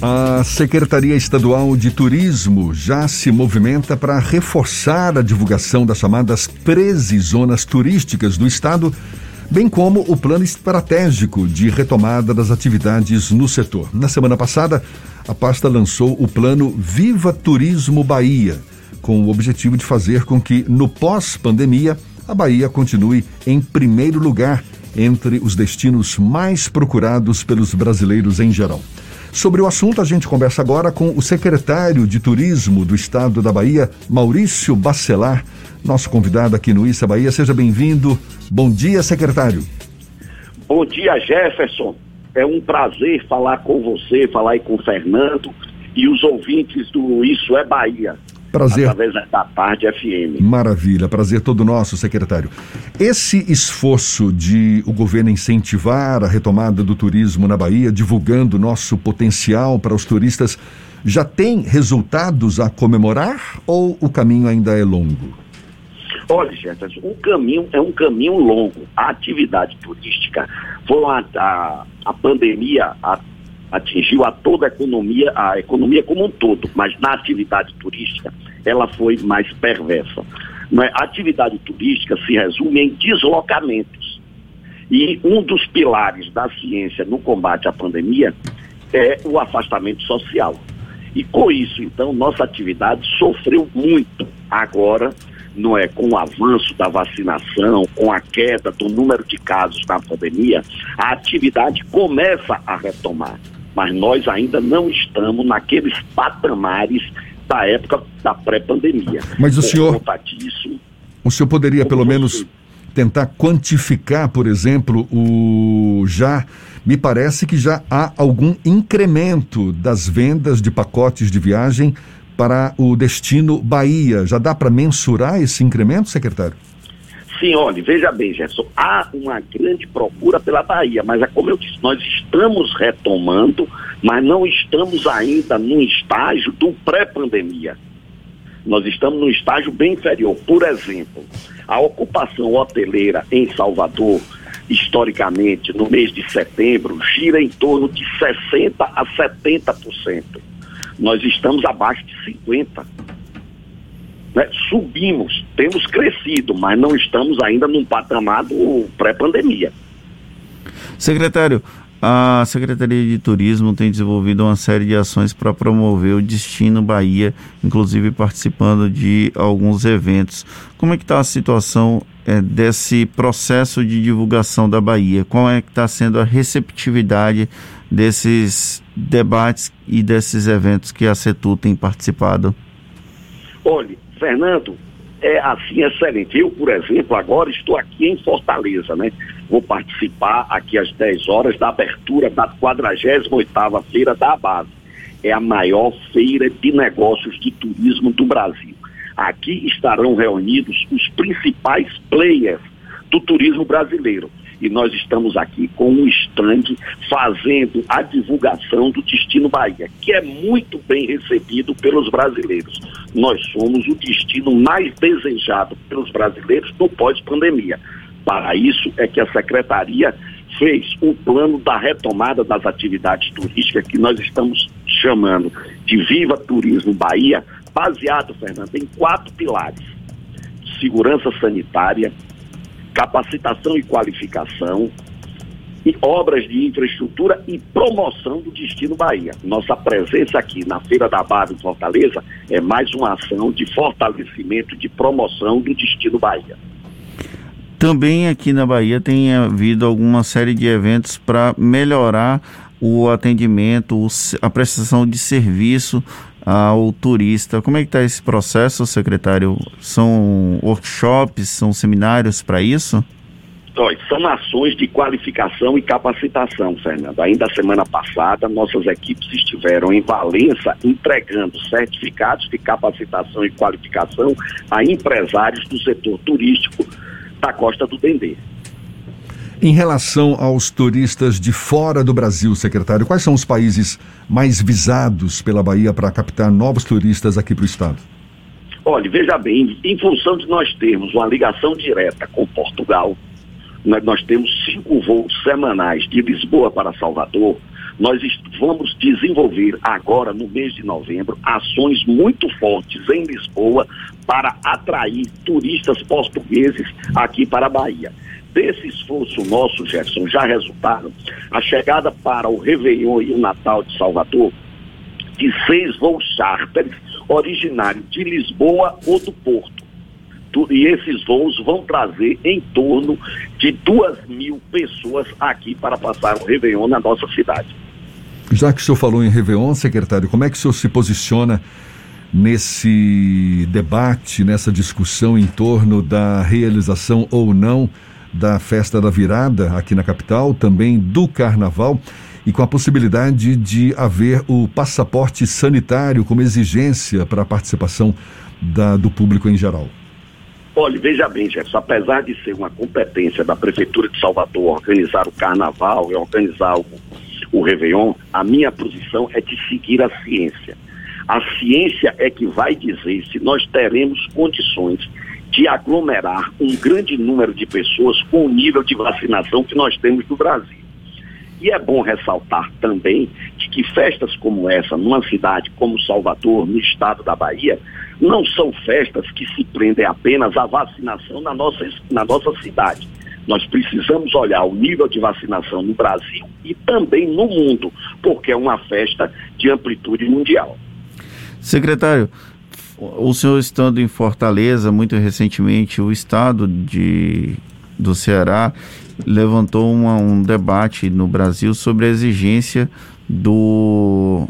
A Secretaria Estadual de Turismo já se movimenta para reforçar a divulgação das chamadas 13 zonas turísticas do estado, bem como o plano estratégico de retomada das atividades no setor. Na semana passada, a pasta lançou o plano Viva Turismo Bahia, com o objetivo de fazer com que, no pós-pandemia, a Bahia continue em primeiro lugar entre os destinos mais procurados pelos brasileiros em geral. Sobre o assunto, a gente conversa agora com o secretário de Turismo do Estado da Bahia, Maurício Bacelar, nosso convidado aqui no Issa Bahia. Seja bem-vindo. Bom dia, secretário. Bom dia, Jefferson. É um prazer falar com você, falar aí com o Fernando e os ouvintes do Isso é Bahia. Prazer. Através da Tarde FM. Maravilha, prazer todo nosso, secretário. Esse esforço de o governo incentivar a retomada do turismo na Bahia, divulgando nosso potencial para os turistas, já tem resultados a comemorar ou o caminho ainda é longo? Olha, Jefferson, o caminho é um caminho longo. A atividade turística foi a, a, a pandemia, a atingiu a toda a economia, a economia como um todo, mas na atividade turística ela foi mais perversa. É? A atividade turística se resume em deslocamentos. E um dos pilares da ciência no combate à pandemia é o afastamento social. E com isso, então, nossa atividade sofreu muito agora, não é, com o avanço da vacinação, com a queda do número de casos na pandemia, a atividade começa a retomar mas nós ainda não estamos naqueles patamares da época da pré-pandemia. Mas o senhor. Disso, o senhor poderia, pelo menos, tentar quantificar, por exemplo, o já. Me parece que já há algum incremento das vendas de pacotes de viagem para o destino Bahia. Já dá para mensurar esse incremento, secretário? Sim, olha, veja bem, Gerson, há uma grande procura pela Bahia, mas é como eu disse, nós estamos retomando, mas não estamos ainda no estágio do pré-pandemia. Nós estamos no estágio bem inferior. Por exemplo, a ocupação hoteleira em Salvador, historicamente, no mês de setembro, gira em torno de 60% a 70%. Nós estamos abaixo de 50%. Né? Subimos, temos crescido, mas não estamos ainda num patamar do pré-pandemia. Secretário, a Secretaria de Turismo tem desenvolvido uma série de ações para promover o destino Bahia, inclusive participando de alguns eventos. Como é que está a situação é, desse processo de divulgação da Bahia? Qual é que está sendo a receptividade desses debates e desses eventos que a CETU tem participado? Olhe, Fernando, é assim excelente. Eu, por exemplo, agora estou aqui em Fortaleza, né? Vou participar aqui às 10 horas da abertura da 48ª Feira da Base. É a maior feira de negócios de turismo do Brasil. Aqui estarão reunidos os principais players do turismo brasileiro e nós estamos aqui com um stand fazendo a divulgação do Destino Bahia, que é muito bem recebido pelos brasileiros. Nós somos o destino mais desejado pelos brasileiros no pós-pandemia. Para isso é que a secretaria fez o plano da retomada das atividades turísticas que nós estamos chamando de Viva Turismo Bahia, baseado, Fernando, em quatro pilares: segurança sanitária, capacitação e qualificação, obras de infraestrutura e promoção do Destino Bahia. Nossa presença aqui na Feira da Barra em Fortaleza é mais uma ação de fortalecimento, de promoção do Destino Bahia. Também aqui na Bahia tem havido alguma série de eventos para melhorar o atendimento, a prestação de serviço ao turista. Como é que está esse processo, secretário? São workshops, são seminários para isso? São ações de qualificação e capacitação, Fernando. Ainda semana passada, nossas equipes estiveram em Valença entregando certificados de capacitação e qualificação a empresários do setor turístico da Costa do Dendê. Em relação aos turistas de fora do Brasil, secretário, quais são os países mais visados pela Bahia para captar novos turistas aqui para o estado? Olha, veja bem, em função de nós termos uma ligação direta com Portugal, nós temos cinco voos semanais de Lisboa para Salvador, nós vamos desenvolver agora, no mês de novembro, ações muito fortes em Lisboa para atrair turistas portugueses aqui para a Bahia. Desse esforço nosso, Jefferson, já resultaram a chegada para o Réveillon e o Natal de Salvador de seis voos charters originários de Lisboa ou do Porto. E esses voos vão trazer em torno de duas mil pessoas aqui para passar o Réveillon na nossa cidade. Já que o senhor falou em Réveillon, secretário, como é que o senhor se posiciona nesse debate, nessa discussão em torno da realização ou não da festa da virada aqui na capital, também do carnaval e com a possibilidade de haver o passaporte sanitário como exigência para a participação da, do público em geral? Olha, veja bem, Jefferson, apesar de ser uma competência da Prefeitura de Salvador organizar o carnaval e organizar o, o Réveillon, a minha posição é de seguir a ciência. A ciência é que vai dizer se nós teremos condições de aglomerar um grande número de pessoas com o nível de vacinação que nós temos no Brasil. E é bom ressaltar também de que festas como essa, numa cidade como Salvador, no estado da Bahia, não são festas que se prendem apenas à vacinação na nossa, na nossa cidade. Nós precisamos olhar o nível de vacinação no Brasil e também no mundo, porque é uma festa de amplitude mundial. Secretário, o senhor estando em Fortaleza, muito recentemente, o estado de, do Ceará levantou uma, um debate no Brasil sobre a exigência do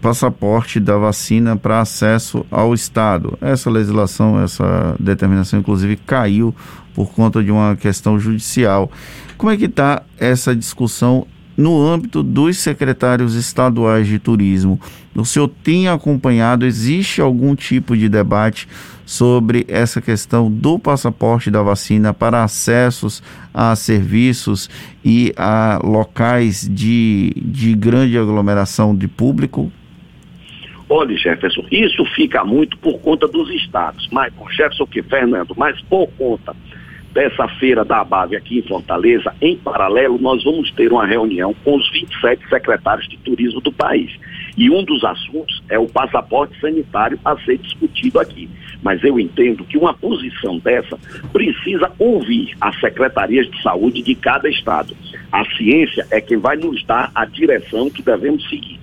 passaporte da vacina para acesso ao Estado. Essa legislação, essa determinação, inclusive, caiu por conta de uma questão judicial. Como é que está essa discussão no âmbito dos secretários estaduais de turismo. O senhor tem acompanhado, existe algum tipo de debate sobre essa questão do passaporte da vacina para acessos a serviços e a locais de, de grande aglomeração de público? Olha, Jefferson, isso fica muito por conta dos estados, mas, Jefferson que Fernando, mas por conta dessa feira da ABAV aqui em Fortaleza, em paralelo, nós vamos ter uma reunião com os 27 secretários de turismo do país. E um dos assuntos é o passaporte sanitário a ser discutido aqui. Mas eu entendo que uma posição dessa precisa ouvir as secretarias de saúde de cada estado. A ciência é quem vai nos dar a direção que devemos seguir.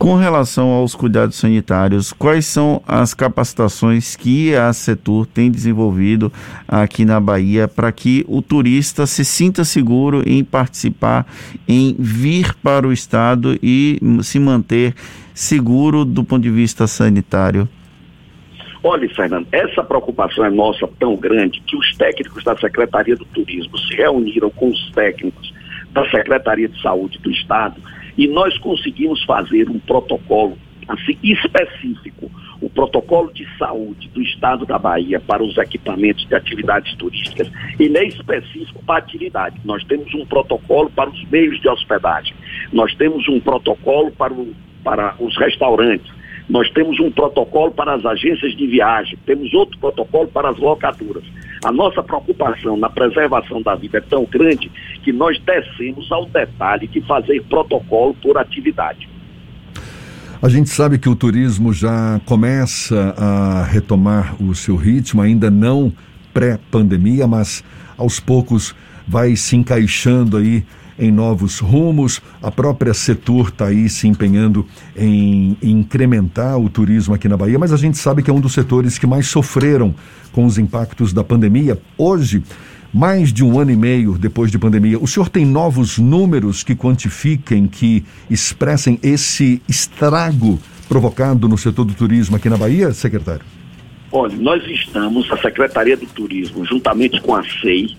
Com relação aos cuidados sanitários, quais são as capacitações que a Setur tem desenvolvido aqui na Bahia para que o turista se sinta seguro em participar, em vir para o estado e se manter seguro do ponto de vista sanitário? Olha, Fernando, essa preocupação é nossa tão grande que os técnicos da Secretaria do Turismo se reuniram com os técnicos da Secretaria de Saúde do Estado e nós conseguimos fazer um protocolo assim específico, o protocolo de saúde do Estado da Bahia para os equipamentos de atividades turísticas, ele é específico para atividade. Nós temos um protocolo para os meios de hospedagem, nós temos um protocolo para, o, para os restaurantes, nós temos um protocolo para as agências de viagem, temos outro protocolo para as locadoras. A nossa preocupação na preservação da vida é tão grande que nós descemos ao detalhe de fazer protocolo por atividade. A gente sabe que o turismo já começa a retomar o seu ritmo, ainda não pré-pandemia, mas aos poucos vai se encaixando aí em novos rumos. A própria Setor está aí se empenhando em, em incrementar o turismo aqui na Bahia, mas a gente sabe que é um dos setores que mais sofreram com os impactos da pandemia. Hoje, mais de um ano e meio depois de pandemia, o senhor tem novos números que quantifiquem, que expressem esse estrago provocado no setor do turismo aqui na Bahia, secretário? Olha, nós estamos, a Secretaria do Turismo, juntamente com a SEI,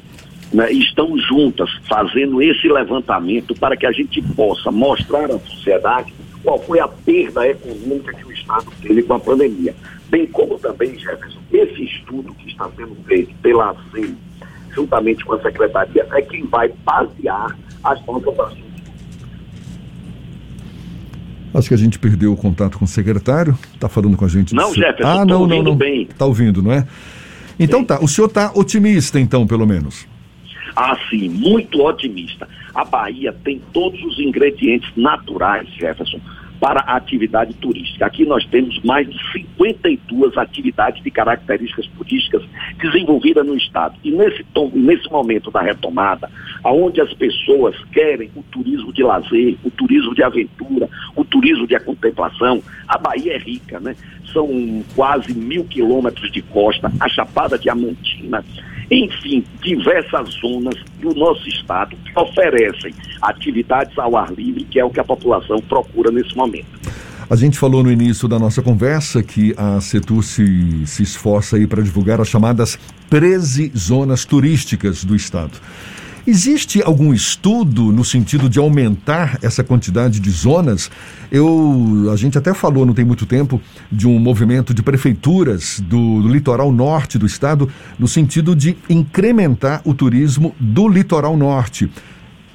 né, estão juntas fazendo esse levantamento para que a gente possa mostrar à sociedade qual foi a perda econômica que o Estado teve com a pandemia. Bem como também, Jefferson, esse estudo que está sendo feito pela ACEI, juntamente com a Secretaria, é quem vai basear as nossas ações. Acho que a gente perdeu o contato com o secretário. Está falando com a gente. Não, Jefferson, ah, não, não, não. Está ouvindo, não é? Então Sim. tá. O senhor está otimista, então, pelo menos. Assim, muito otimista. A Bahia tem todos os ingredientes naturais, Jefferson, para a atividade turística. Aqui nós temos mais de 52 atividades de características turísticas desenvolvidas no Estado. E nesse, nesse momento da retomada, onde as pessoas querem o turismo de lazer, o turismo de aventura, o turismo de contemplação, a Bahia é rica, né? São quase mil quilômetros de costa, a Chapada Diamantina, enfim, diversas zonas do nosso estado que oferecem atividades ao ar livre, que é o que a população procura nesse momento. A gente falou no início da nossa conversa que a Setur se, se esforça aí para divulgar as chamadas 13 zonas turísticas do estado. Existe algum estudo no sentido de aumentar essa quantidade de zonas? Eu, a gente até falou, não tem muito tempo, de um movimento de prefeituras do, do litoral norte do estado, no sentido de incrementar o turismo do litoral norte.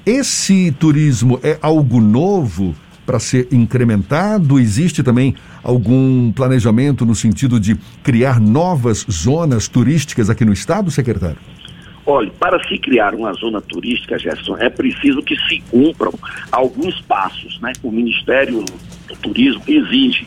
Esse turismo é algo novo para ser incrementado? Existe também algum planejamento no sentido de criar novas zonas turísticas aqui no estado, secretário? Olha, para se criar uma zona turística, Gerson, é preciso que se cumpram alguns passos, né? O Ministério do Turismo exige,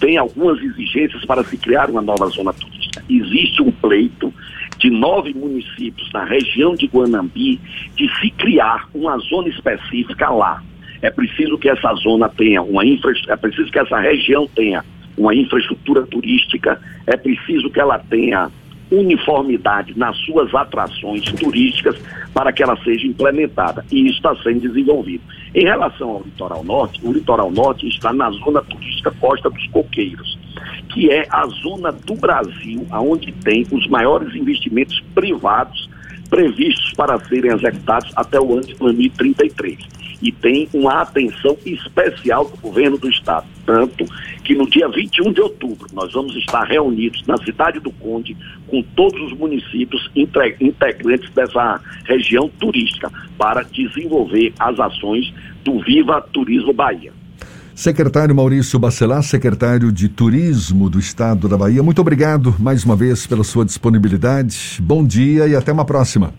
tem algumas exigências para se criar uma nova zona turística. Existe um pleito de nove municípios na região de Guanambi de se criar uma zona específica lá. É preciso que essa zona tenha uma infraestrutura, é preciso que essa região tenha uma infraestrutura turística, é preciso que ela tenha uniformidade nas suas atrações turísticas para que ela seja implementada. E isso está sendo desenvolvido. Em relação ao litoral norte, o litoral norte está na zona turística Costa dos Coqueiros, que é a zona do Brasil onde tem os maiores investimentos privados previstos para serem executados até o ano de 2033 e tem uma atenção especial do governo do estado. Tanto que no dia 21 de outubro nós vamos estar reunidos na cidade do Conde com todos os municípios integrantes dessa região turística para desenvolver as ações do Viva Turismo Bahia. Secretário Maurício Bacelar, secretário de Turismo do Estado da Bahia, muito obrigado mais uma vez pela sua disponibilidade. Bom dia e até uma próxima.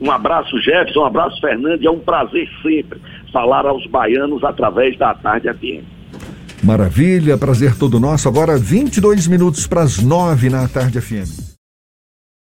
Um abraço, Jefferson, um abraço, Fernando, é um prazer sempre falar aos baianos através da Tarde FM. Maravilha, prazer todo nosso. Agora 22 minutos para as 9 na Tarde FM.